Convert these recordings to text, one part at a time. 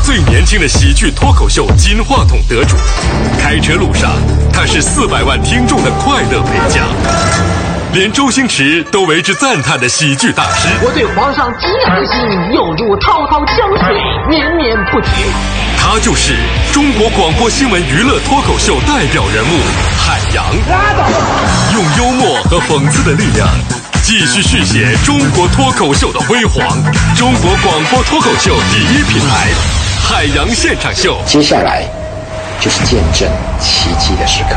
最年轻的喜剧脱口秀金话筒得主。开车路上，他是四百万听众的快乐陪家。连周星驰都为之赞叹的喜剧大师。我对皇上极爱心，犹如滔滔江水绵绵不绝。他就是中国广播新闻娱乐脱口秀代表人物海洋。用幽默和讽刺的力量，继续续写中国脱口秀的辉煌。中国广播脱口秀第一品牌，海洋现场秀。接下来就是见证奇迹的时刻。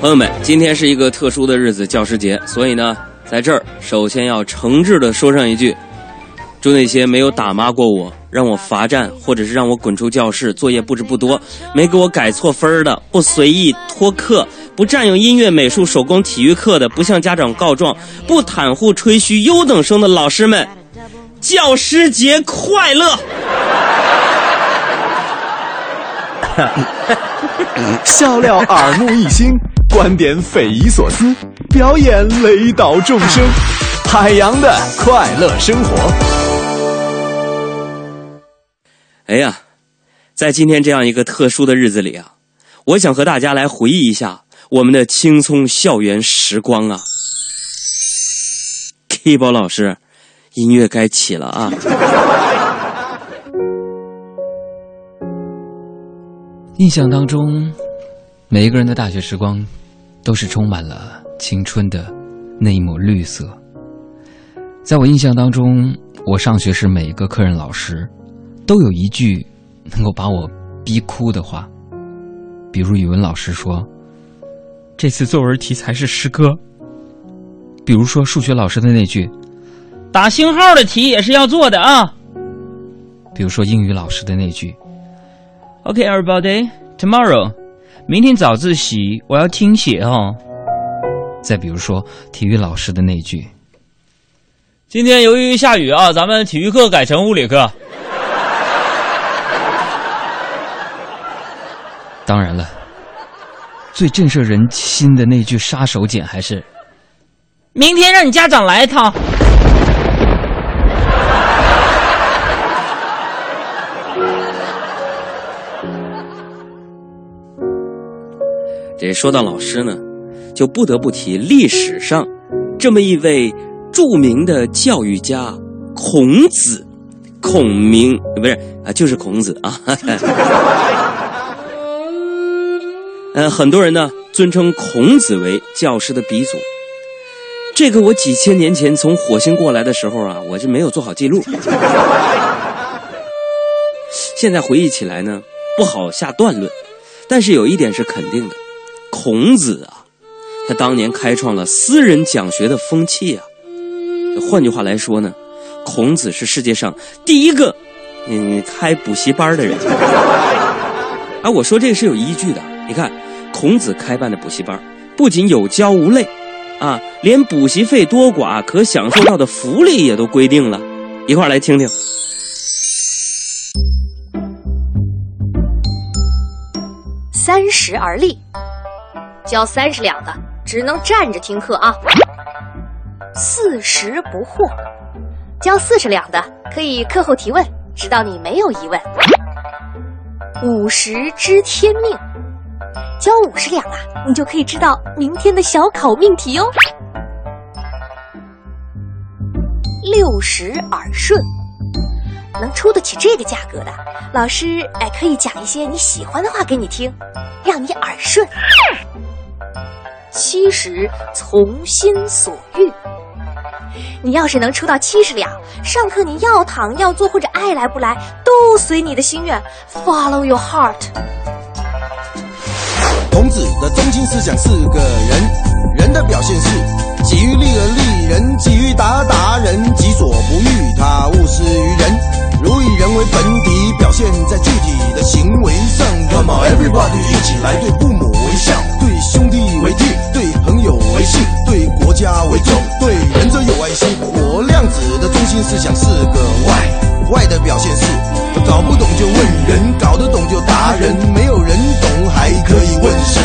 朋友们，今天是一个特殊的日子——教师节，所以呢，在这儿首先要诚挚的说上一句：祝那些没有打骂过我、让我罚站或者是让我滚出教室、作业布置不多、没给我改错分的、不随意拖课、不占用音乐、美术、手工、体育课的、不向家长告状、不袒护、吹嘘优等生的老师们，教师节快乐！笑料耳目一新，观点匪夷所思，表演雷倒众生，海洋的快乐生活。哎呀，在今天这样一个特殊的日子里啊，我想和大家来回忆一下我们的青葱校园时光啊。K 宝老师，音乐该起了啊！印象当中，每一个人的大学时光都是充满了青春的那一抹绿色。在我印象当中，我上学时每一个科任老师都有一句能够把我逼哭的话，比如语文老师说：“这次作文题材是诗歌。”比如说数学老师的那句：“打星号的题也是要做的啊。”比如说英语老师的那句。Okay, everybody. Tomorrow，明天早自习我要听写哦。再比如说体育老师的那句：“今天由于下雨啊，咱们体育课改成物理课。”当然了，最震慑人心的那句杀手锏还是：“明天让你家长来一趟。”这说到老师呢，就不得不提历史上这么一位著名的教育家孔子。孔明不是啊，就是孔子啊。嗯，很多人呢尊称孔子为教师的鼻祖。这个我几千年前从火星过来的时候啊，我就没有做好记录。现在回忆起来呢，不好下断论，但是有一点是肯定的。孔子啊，他当年开创了私人讲学的风气啊。换句话来说呢，孔子是世界上第一个嗯开补习班的人。啊，我说这个是有依据的。你看，孔子开办的补习班，不仅有教无类，啊，连补习费多寡可享受到的福利也都规定了。一块来听听。三十而立。交三十两的只能站着听课啊，四十不惑；交四十两的可以课后提问，直到你没有疑问。五十知天命，交五十两啊，你就可以知道明天的小考命题哦。六十耳顺，能出得起这个价格的老师，哎，可以讲一些你喜欢的话给你听，让你耳顺。七十从心所欲，你要是能出到七十两，上课你要躺要坐或者爱来不来，都随你的心愿。Follow your heart。孔子的中心思想是个人，人的表现是己欲立而立人，己欲达而达人，己所不欲，他勿施于人。如以人为本体，表现在具体的行为上。Come on everybody，一起来对父母微笑，以兄弟为弟，对朋友为信，对国家为重，对仁者有爱心。我量子的中心思想是个 why，why 的表现是搞不懂就问人，搞得懂就达人，没有人懂还可以问神。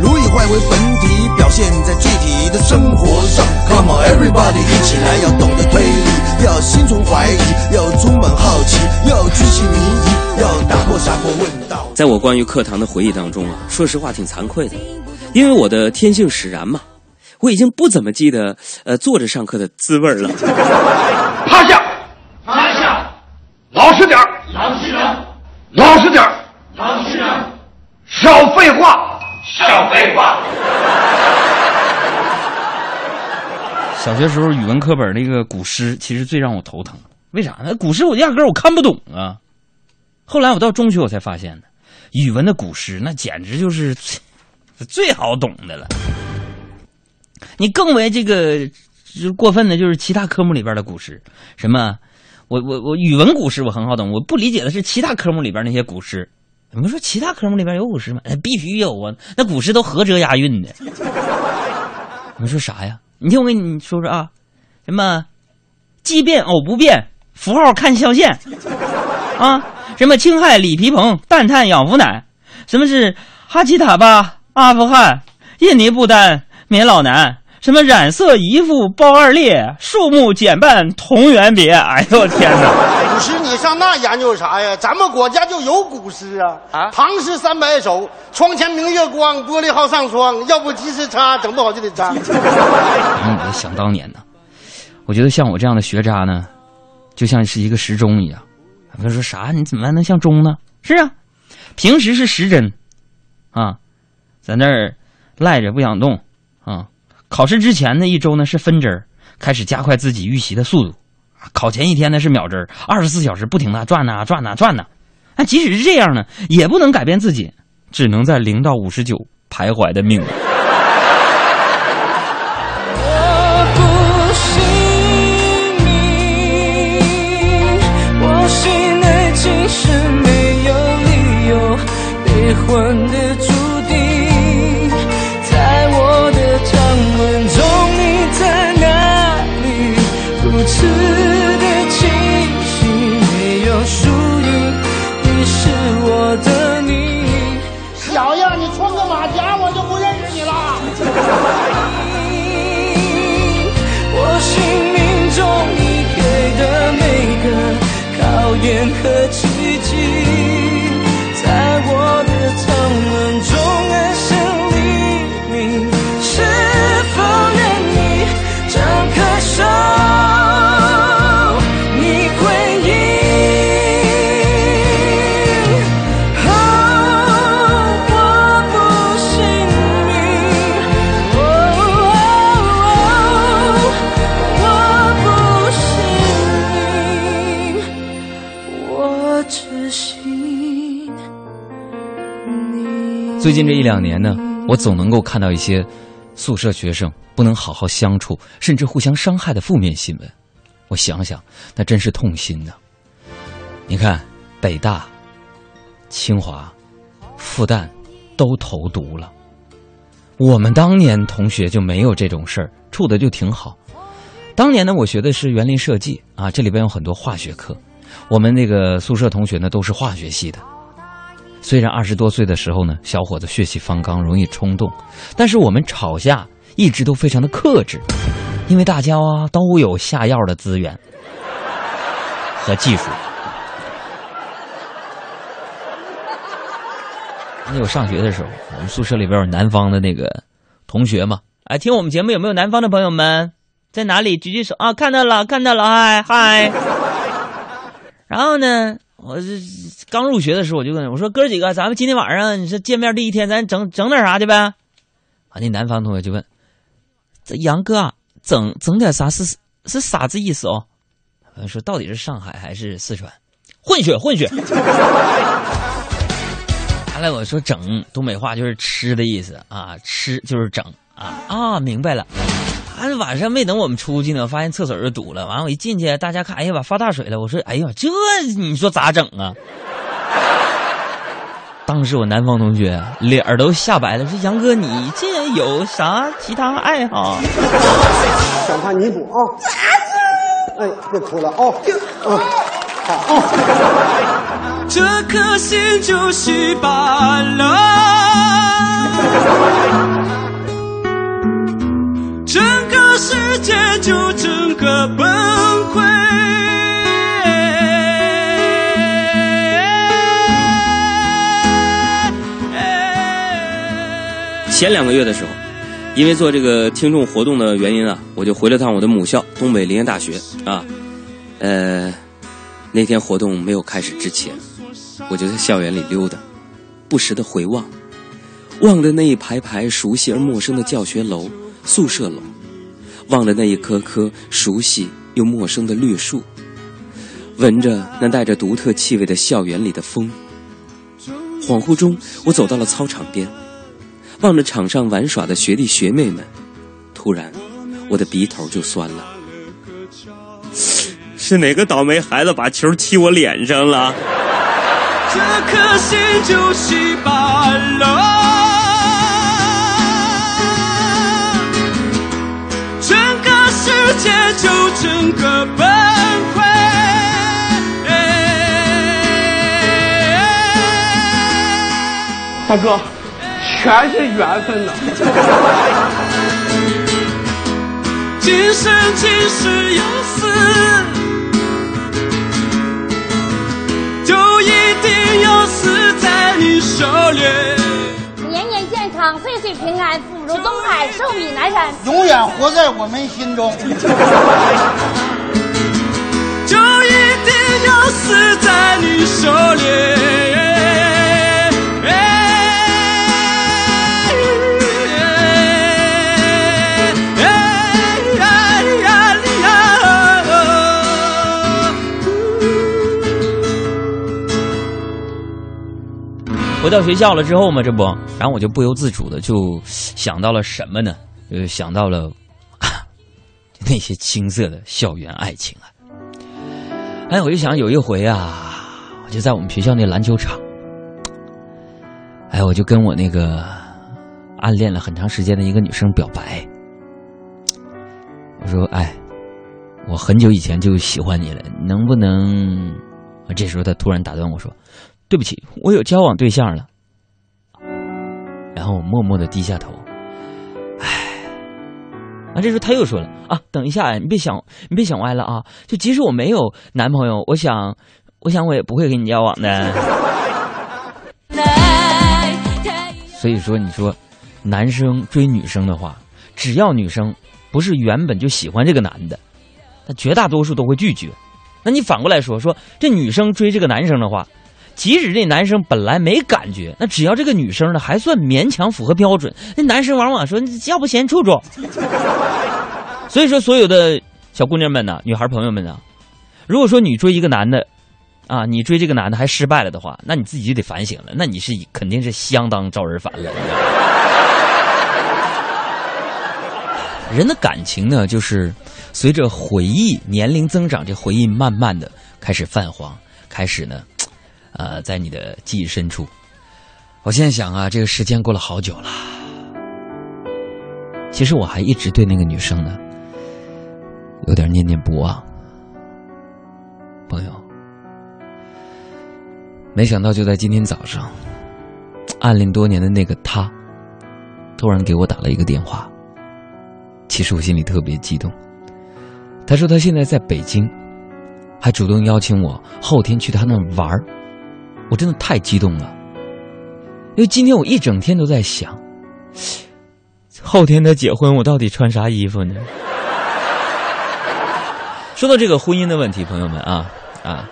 如以坏为本体，表现在具体的生活上。Come on everybody，一起来，要懂得推理，要心存怀疑，要充满好奇，要居心迷疑，要打破砂锅问到。在我关于课堂的回忆当中啊，说实话挺惭愧的，因为我的天性使然嘛，我已经不怎么记得呃坐着上课的滋味儿了。趴下，趴下，老实点儿，老实点，老实点儿，老实点，少废话，少废话。小学时候语文课本那个古诗，其实最让我头疼。为啥呢？古诗我压根儿我看不懂啊。后来我到中学我才发现的，语文的古诗那简直就是最最好懂的了。你更为这个过分的，就是其他科目里边的古诗，什么我我我语文古诗我很好懂，我不理解的是其他科目里边那些古诗。你们说其他科目里边有古诗吗？哎，必须有啊！那古诗都合辙押韵的。你们说啥呀？你听我跟你说说啊，什么奇变偶不变，符号看象限啊，什么氢氦锂铍硼，氮碳氧氟氖，什么是哈奇塔巴阿富汗，印尼不丹缅老南，什么染色一副包二裂，树木减半同源别。哎呦我天哪！古诗你上那研究啥呀？咱们国家就有古诗啊！啊，唐诗三百首，窗前明月光，玻璃好上霜。要不及时擦，整不好就得脏。嗯，想当年呢，我觉得像我这样的学渣呢，就像是一个时钟一样。他说啥？你怎么还能像钟呢？是啊，平时是时针，啊，在那儿赖着不想动啊。考试之前的一周呢是分针开始加快自己预习的速度。考前一天呢是秒针二十四小时不停的转呐转呐转呐。那即使是这样呢，也不能改变自己，只能在零到五十九徘徊的命运。最近这一两年呢，我总能够看到一些宿舍学生不能好好相处，甚至互相伤害的负面新闻。我想想，那真是痛心呐。你看，北大、清华、复旦都投毒了。我们当年同学就没有这种事儿，处的就挺好。当年呢，我学的是园林设计啊，这里边有很多化学课。我们那个宿舍同学呢，都是化学系的。虽然二十多岁的时候呢，小伙子血气方刚，容易冲动，但是我们吵架一直都非常的克制，因为大家啊都有下药的资源和技术。那我上学的时候，我们宿舍里边有南方的那个同学嘛，哎，听我们节目有没有南方的朋友们？在哪里？举举手啊！看到了，看到了，嗨嗨。然后呢，我这刚入学的时候，我就问我说：“哥几个，咱们今天晚上你说见面第一天，咱整整点啥去呗？”啊，那南方同学就问：“这杨哥啊，整整点啥是是啥子意思哦？”说：“到底是上海还是四川？混血，混血。”完了，我说“整”东北话就是吃的意思啊，吃就是整啊啊，明白了。啊，晚上没等我们出去呢，发现厕所就堵了。完了，我一进去，大家看，哎呀，把发大水了。我说，哎呀，这你说咋整啊？当时我南方同学脸儿都吓白了，说：“杨哥，你这有啥其他爱好？”想看弥补啊！哎，别哭了啊！啊，好啊！这这颗心就稀巴烂，世界就整个崩溃。前两个月的时候，因为做这个听众活动的原因啊，我就回了趟我的母校东北林业大学啊。呃，那天活动没有开始之前，我就在校园里溜达，不时的回望，望着那一排排熟悉而陌生的教学楼、宿舍楼，望着那一棵棵熟悉又陌生的绿树，闻着那带着独特气味的校园里的风。恍惚中，我走到了操场边。望着场上玩耍的学弟学妹们，突然，我的鼻头就酸了。是哪个倒霉孩子把球踢我脸上了？这颗心就稀巴烂，界就整个崩溃。大哥。全是缘分呐！今生今世有死，就一定要死在你手里。岁岁平安，福如东海，寿比南山，永远活在我们心中。就一定要死在你手里。回到学校了之后嘛，这不，然后我就不由自主的就想到了什么呢？就想到了 那些青涩的校园爱情啊！哎，我就想有一回啊，我就在我们学校那篮球场，哎，我就跟我那个暗恋了很长时间的一个女生表白，我说：“哎，我很久以前就喜欢你了，能不能？”这时候她突然打断我说。对不起，我有交往对象了。然后我默默的低下头，唉。啊，这时候他又说了啊，等一下，你别想，你别想歪了啊。就即使我没有男朋友，我想，我想我也不会跟你交往的。所以说，你说，男生追女生的话，只要女生不是原本就喜欢这个男的，那绝大多数都会拒绝。那你反过来说，说这女生追这个男生的话。即使这男生本来没感觉，那只要这个女生呢还算勉强符合标准，那男生往往说要不先处处。所以说，所有的小姑娘们呢，女孩朋友们呢，如果说你追一个男的，啊，你追这个男的还失败了的话，那你自己就得反省了，那你是肯定是相当招人烦了。人的感情呢，就是随着回忆年龄增长，这回忆慢慢的开始泛黄，开始呢。呃，在你的记忆深处，我现在想啊，这个时间过了好久了。其实我还一直对那个女生呢，有点念念不忘。朋友，没想到就在今天早上，暗恋多年的那个他，突然给我打了一个电话。其实我心里特别激动。他说他现在在北京，还主动邀请我后天去他那玩儿。我真的太激动了，因为今天我一整天都在想，后天他结婚，我到底穿啥衣服呢？说到这个婚姻的问题，朋友们啊啊，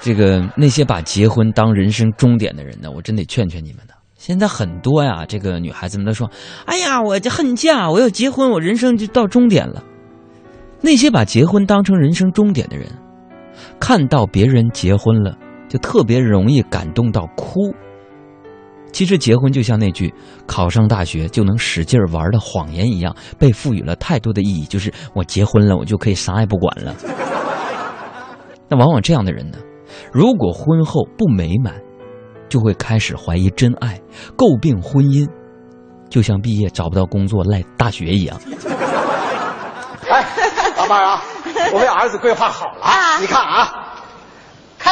这个那些把结婚当人生终点的人呢，我真得劝劝你们呢。现在很多呀，这个女孩子们都说：“哎呀，我这恨嫁，我要结婚，我人生就到终点了。”那些把结婚当成人生终点的人，看到别人结婚了。就特别容易感动到哭。其实结婚就像那句“考上大学就能使劲玩”的谎言一样，被赋予了太多的意义。就是我结婚了，我就可以啥也不管了。那往往这样的人呢，如果婚后不美满，就会开始怀疑真爱，诟病婚姻，就像毕业找不到工作赖大学一样。哎，老伴儿啊，我为儿子规划好了，你看啊。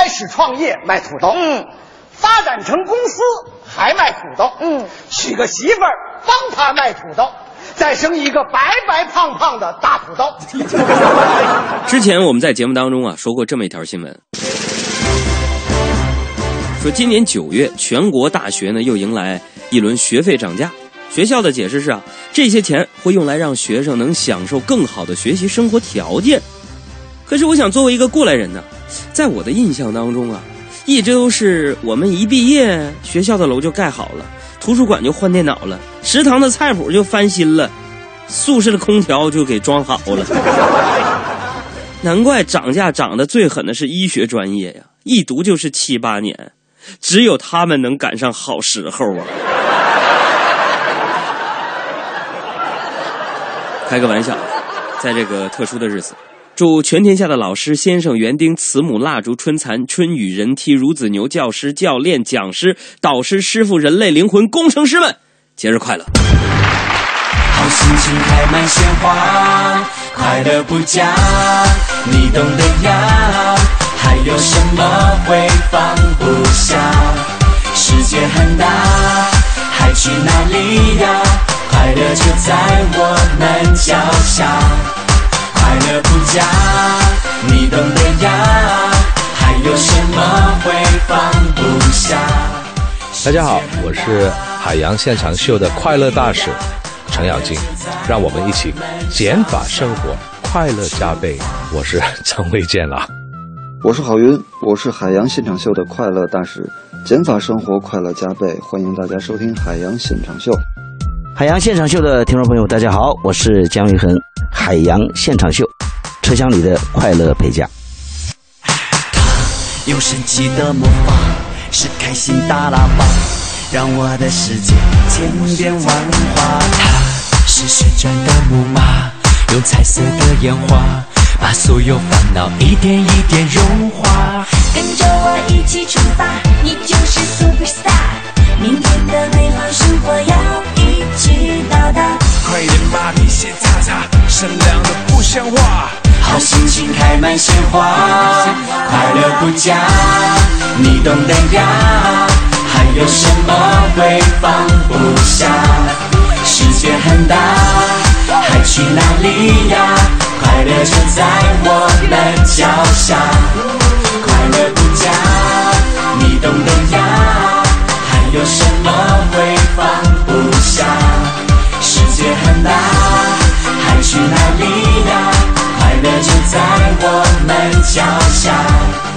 开开始创业卖土豆，嗯，发展成公司还卖土豆，嗯，娶个媳妇儿帮他卖土豆，再生一个白白胖胖的大土豆。之前我们在节目当中啊说过这么一条新闻，说今年九月全国大学呢又迎来一轮学费涨价。学校的解释是啊，这些钱会用来让学生能享受更好的学习生活条件。可是我想，作为一个过来人呢，在我的印象当中啊，一直都是我们一毕业，学校的楼就盖好了，图书馆就换电脑了，食堂的菜谱就翻新了，宿舍的空调就给装好了。难怪涨价涨得最狠的是医学专业呀，一读就是七八年，只有他们能赶上好时候啊。开个玩笑，在这个特殊的日子，祝全天下的老师、先生、园丁、慈母、蜡烛、春蚕、春雨、人梯、孺子牛、教师、教练、讲师、导师、师傅、人类灵魂、工程师们，节日快乐！好心情开满鲜花，快乐不假，你懂得呀。还有什么会放不下？世界很大，还去哪里呀？快乐就在我们脚下，快乐不假，你懂得呀。还有什么会放不下？大家好，我是海洋现场秀的快乐大使程咬金，让我们一起减法生活，快乐加倍。我是 陈卫健啦，我是郝云，我是海洋现场秀的快乐大使，减法生活，快乐加倍。欢迎大家收听海洋现场秀。海洋现场秀的听众朋友，大家好，我是姜育恒。海洋现场秀，车厢里的快乐陪驾。有神奇的魔法，是开心大喇叭，让我的世界千变万化。它是旋转的木马，用彩色的烟花，把所有烦恼一点一点融化。跟着我一起出发，你就是 super star。明天的美好生活要起到达。快点把皮鞋擦擦，善良的不像话。好心情开满鲜花，快乐不假，你懂得呀。还有什么会放不下？世界很大，还去哪里呀？快乐就在我们脚下，快乐不假，你懂得呀。还有什么会放脚下